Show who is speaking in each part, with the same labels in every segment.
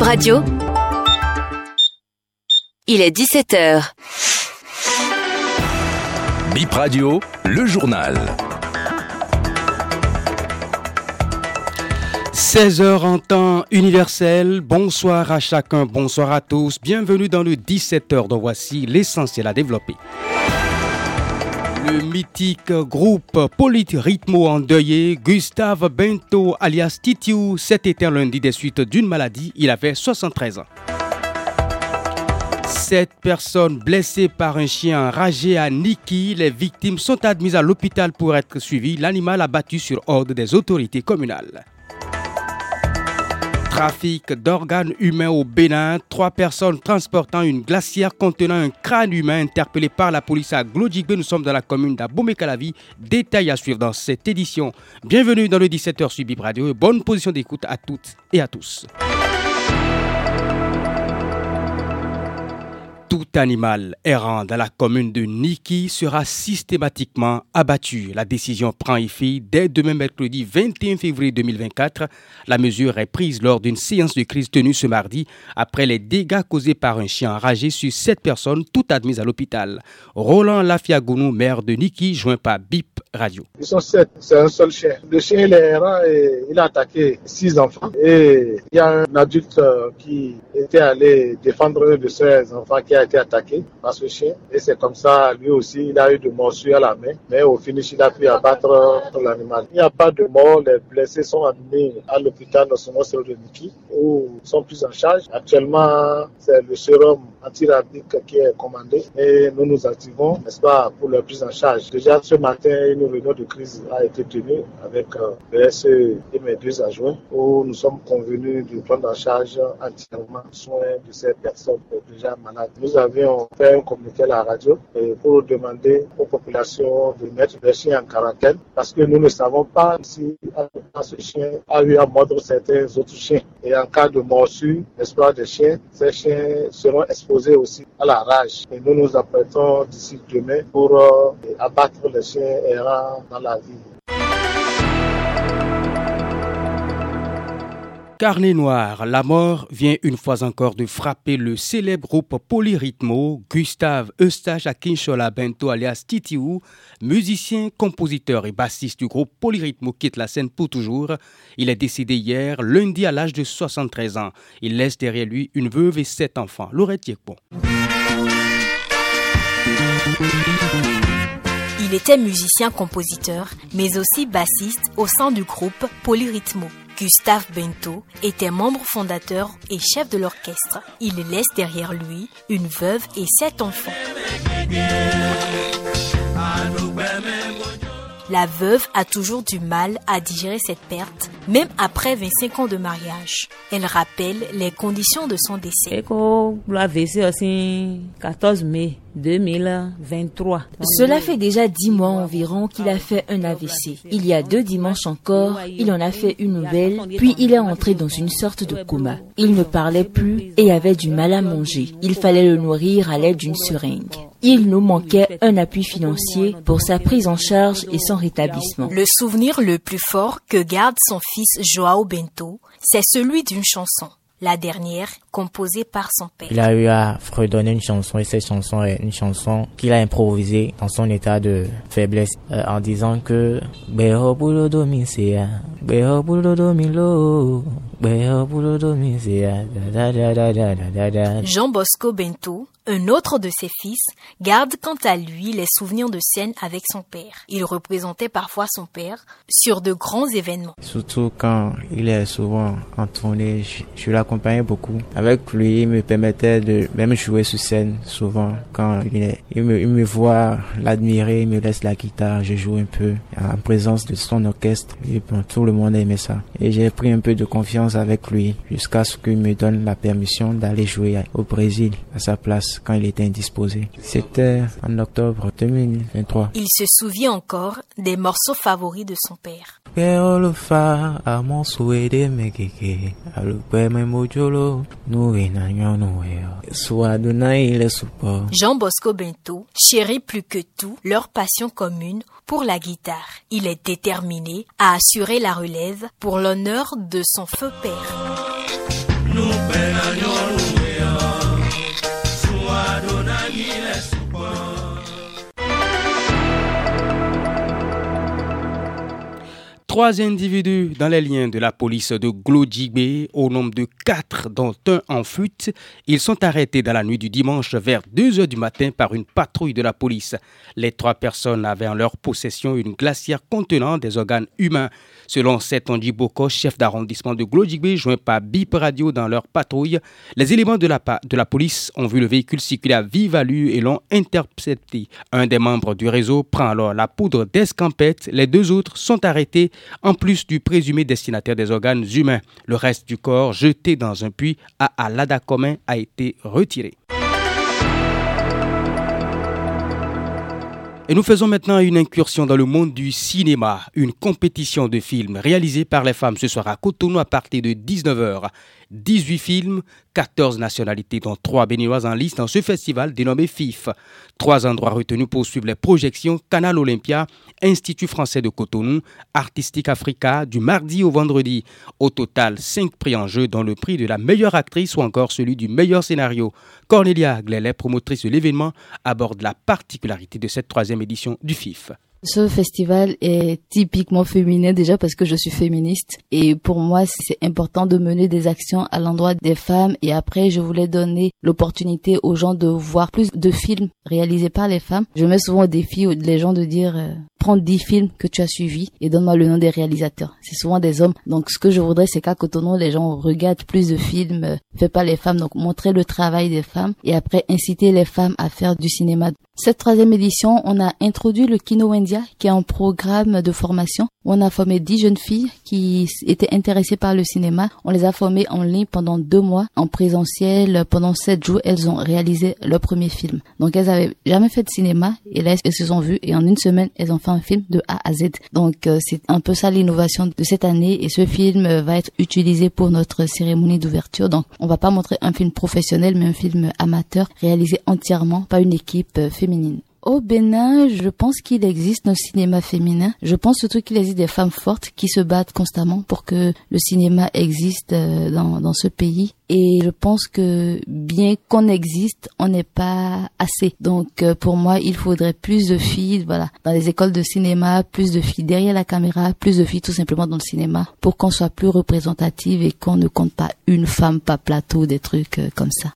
Speaker 1: Bip Radio. Il est 17h.
Speaker 2: Bip Radio, le journal.
Speaker 3: 16h en temps universel. Bonsoir à chacun, bonsoir à tous. Bienvenue dans le 17h dont voici l'essentiel à développer. Le mythique groupe Ritmo endeuillé, Gustave Bento alias Titiou, cet été lundi des suites d'une maladie. Il avait 73 ans. Sept personnes blessées par un chien enragé à Niki. Les victimes sont admises à l'hôpital pour être suivies. L'animal abattu sur ordre des autorités communales. Trafic d'organes humains au Bénin. Trois personnes transportant une glacière contenant un crâne humain interpellé par la police à Glodjigbe. Nous sommes dans la commune d'Abomey-Calavi. Détail à suivre dans cette édition. Bienvenue dans le 17h sur Bib Radio. Bonne position d'écoute à toutes et à tous. Tout animal errant dans la commune de Niki sera systématiquement abattu. La décision prend effet dès demain mercredi 21 février 2024. La mesure est prise lors d'une séance de crise tenue ce mardi après les dégâts causés par un chien enragé sur sept personnes, toutes admises à l'hôpital. Roland Lafiagounou, maire de Niki, joint par BIP Radio.
Speaker 4: Ils sont sept, c'est un seul chien. Le chien il errant il a attaqué six enfants. Et il y a un adulte euh, qui était allé défendre de ses enfants qui a été attaqué par ce chien. Et c'est comme ça, lui aussi, il a eu de morsures à la main. Mais au finish, il a pu abattre l'animal. Il n'y a pas de mort. Les blessés sont amenés à l'hôpital national de Niki où ils sont plus en charge. Actuellement, c'est le sérum antirabique qui est commandé et nous nous activons, n'est-ce pas, pour leur prise en charge. Déjà ce matin, une réunion de crise a été tenue avec euh, le SE et mes deux adjoints où nous sommes convenus de prendre en charge entièrement soin de ces personnes déjà malades. Avions fait un communiqué à la radio pour demander aux populations de mettre les chiens en quarantaine parce que nous ne savons pas si ce chien a eu à mordre certains autres chiens. Et en cas de morsure, pas, des chiens, ces chiens seront exposés aussi à la rage. Et nous nous apprêtons d'ici demain pour euh, abattre les chiens errants dans la ville.
Speaker 3: Carnet noir, la mort vient une fois encore de frapper le célèbre groupe Polyrythmo, Gustave Eustache Akinshola Bento alias Titiou, musicien, compositeur et bassiste du groupe Polyrythmo quitte la scène pour toujours. Il est décédé hier, lundi à l'âge de 73 ans. Il laisse derrière lui une veuve et sept enfants. Laurette Yekpon.
Speaker 5: Il était musicien-compositeur, mais aussi bassiste au sein du groupe Polyrythmo. Gustave Bento était membre fondateur et chef de l'orchestre. Il laisse derrière lui une veuve et sept enfants. La veuve a toujours du mal à digérer cette perte, même après 25 ans de mariage. Elle rappelle les conditions de son décès.
Speaker 6: 14 mai 2023.
Speaker 7: Cela fait déjà dix mois environ qu'il a fait un AVC. Il y a deux dimanches encore, il en a fait une nouvelle, puis il est entré dans une sorte de coma. Il ne parlait plus et avait du mal à manger. Il fallait le nourrir à l'aide d'une seringue. Il nous manquait un appui financier pour sa prise en charge et son rétablissement.
Speaker 5: Le souvenir le plus fort que garde son fils Joao Bento, c'est celui d'une chanson la dernière composée par son père.
Speaker 6: Il a eu à fredonner une chanson et cette chanson est une chanson qu'il a improvisée dans son état de faiblesse euh, en disant que
Speaker 5: Jean Bosco Bento un autre de ses fils garde quant à lui les souvenirs de scène avec son père. Il représentait parfois son père sur de grands événements.
Speaker 6: Surtout quand il est souvent en tournée, je, l'accompagnais beaucoup. Avec lui, il me permettait de même jouer sur scène souvent. Quand il, est, il, me, il me voit l'admirer, il me laisse la guitare, je joue un peu en présence de son orchestre. Et tout le monde aimait ça. Et j'ai pris un peu de confiance avec lui jusqu'à ce qu'il me donne la permission d'aller jouer au Brésil à sa place quand il était indisposé. C'était en octobre 2023.
Speaker 5: Il se souvient encore des morceaux favoris de son père. Jean Bosco Bento chérit plus que tout leur passion commune pour la guitare. Il est déterminé à assurer la relève pour l'honneur de son feu père.
Speaker 3: Trois individus dans les liens de la police de Glodjibé, au nombre de quatre, dont un en fuite. Ils sont arrêtés dans la nuit du dimanche vers 2 heures du matin par une patrouille de la police. Les trois personnes avaient en leur possession une glacière contenant des organes humains. Selon Setonji Boko, chef d'arrondissement de Glodjibé, joint par BIP Radio dans leur patrouille, les éléments de la, de la police ont vu le véhicule circuler à vive allure et l'ont intercepté. Un des membres du réseau prend alors la poudre d'escampette. Les deux autres sont arrêtés en plus du présumé destinataire des organes humains. Le reste du corps, jeté dans un puits à Alada commun, a été retiré. Et nous faisons maintenant une incursion dans le monde du cinéma, une compétition de films réalisée par les femmes ce soir à Cotonou à partir de 19h. 18 films, 14 nationalités, dont 3 béninoises en liste dans ce festival dénommé FIF. Trois endroits retenus pour suivre les projections Canal Olympia, Institut français de Cotonou, Artistique Africa, du mardi au vendredi. Au total, 5 prix en jeu, dont le prix de la meilleure actrice ou encore celui du meilleur scénario. Cornelia Glelet, promotrice de l'événement, aborde la particularité de cette troisième édition du FIF.
Speaker 1: Ce festival est typiquement féminin déjà parce que je suis féministe et pour moi c'est important de mener des actions à l'endroit des femmes et après je voulais donner l'opportunité aux gens de voir plus de films réalisés par les femmes. Je mets souvent au défi les gens de dire euh, prends 10 films que tu as suivis et donne-moi le nom des réalisateurs. C'est souvent des hommes. Donc ce que je voudrais c'est qu'à Cotonou les gens regardent plus de films euh, faits par les femmes donc montrer le travail des femmes et après inciter les femmes à faire du cinéma. Cette troisième édition, on a introduit le Kino India, qui est un programme de formation où on a formé dix jeunes filles qui étaient intéressées par le cinéma. On les a formées en ligne pendant deux mois, en présentiel. Pendant sept jours, elles ont réalisé leur premier film. Donc, elles avaient jamais fait de cinéma et là, elles se sont vues et en une semaine, elles ont fait un film de A à Z. Donc, euh, c'est un peu ça l'innovation de cette année et ce film va être utilisé pour notre cérémonie d'ouverture. Donc, on va pas montrer un film professionnel, mais un film amateur réalisé entièrement par une équipe euh, féminine au Bénin, je pense qu'il existe un cinéma féminin. Je pense surtout qu'il existe des femmes fortes qui se battent constamment pour que le cinéma existe euh, dans, dans ce pays. Et je pense que bien qu'on existe, on n'est pas assez. Donc euh, pour moi, il faudrait plus de filles, voilà, dans les écoles de cinéma, plus de filles derrière la caméra, plus de filles tout simplement dans le cinéma, pour qu'on soit plus représentative et qu'on ne compte pas une femme par plateau, des trucs euh, comme ça.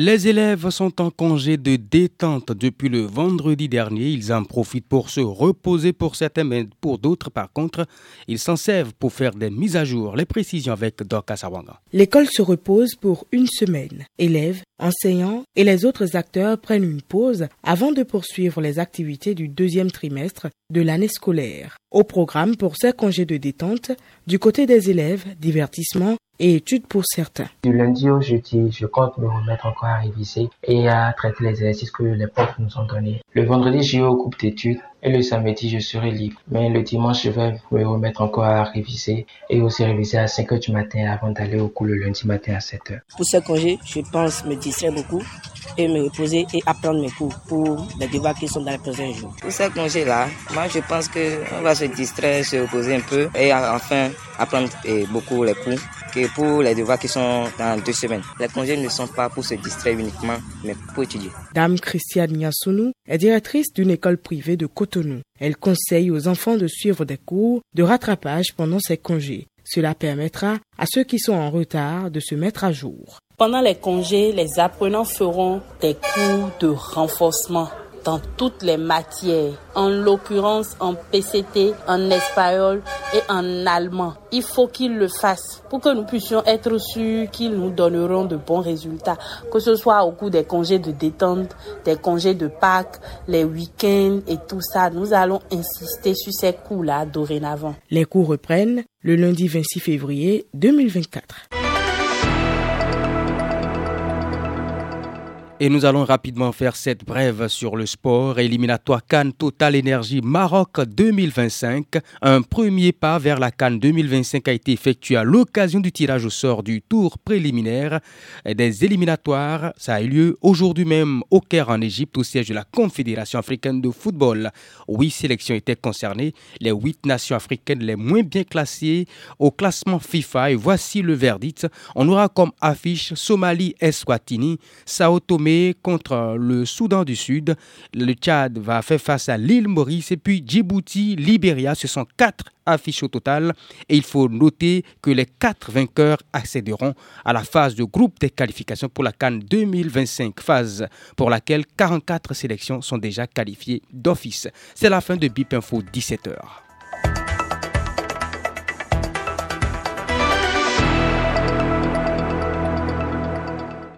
Speaker 3: Les élèves sont en congé de détente depuis le vendredi dernier. Ils en profitent pour se reposer pour certains, mais pour d'autres, par contre, ils s'en servent pour faire des mises à jour. Les précisions avec Doka Sawanga.
Speaker 8: L'école se repose pour une semaine. Élèves, enseignants et les autres acteurs prennent une pause avant de poursuivre les activités du deuxième trimestre de l'année scolaire. Au programme pour ces congés de détente, du côté des élèves, divertissement, et études pour certains.
Speaker 9: Du lundi au jeudi, je compte me remettre encore à réviser et à traiter les exercices que les profs nous ont donnés. Le vendredi, j'ai au groupe d'études et le samedi, je serai libre. Mais le dimanche, je vais me remettre encore à réviser et aussi réviser à 5 heures du matin avant d'aller au cours le lundi matin à 7 heures.
Speaker 10: Pour ce congé, je pense me distraire beaucoup et me reposer et apprendre mes cours pour les débats qui sont dans les prochains jours.
Speaker 11: Pour ce congé-là, moi je pense qu'on va se distraire, se reposer un peu et enfin apprendre beaucoup les cours que pour les devoirs qui sont dans deux semaines. Les congés ne sont pas pour se distraire uniquement, mais pour étudier.
Speaker 8: Dame Christiane Niasounou est directrice d'une école privée de Cotonou. Elle conseille aux enfants de suivre des cours de rattrapage pendant ces congés. Cela permettra à ceux qui sont en retard de se mettre à jour.
Speaker 12: Pendant les congés, les apprenants feront des cours de renforcement dans toutes les matières, en l'occurrence en PCT, en espagnol et en allemand. Il faut qu'ils le fassent pour que nous puissions être sûrs qu'ils nous donneront de bons résultats, que ce soit au cours des congés de détente, des congés de Pâques, les week-ends et tout ça. Nous allons insister sur ces cours-là dorénavant.
Speaker 8: Les cours reprennent le lundi 26 février 2024.
Speaker 3: Et nous allons rapidement faire cette brève sur le sport. Éliminatoire Cannes Total Énergie Maroc 2025. Un premier pas vers la Cannes 2025 a été effectué à l'occasion du tirage au sort du tour préliminaire des éliminatoires. Ça a eu lieu aujourd'hui même au Caire en Égypte, au siège de la Confédération africaine de football. Huit sélections étaient concernées, les huit nations africaines les moins bien classées au classement FIFA. Et voici le verdict. On aura comme affiche Somalie Eswatini, Sao Tome contre le Soudan du Sud. Le Tchad va faire face à l'île Maurice et puis Djibouti, Libéria. Ce sont quatre affiches au total et il faut noter que les quatre vainqueurs accéderont à la phase de groupe des qualifications pour la Cannes 2025, phase pour laquelle 44 sélections sont déjà qualifiées d'office. C'est la fin de BIP Info 17h.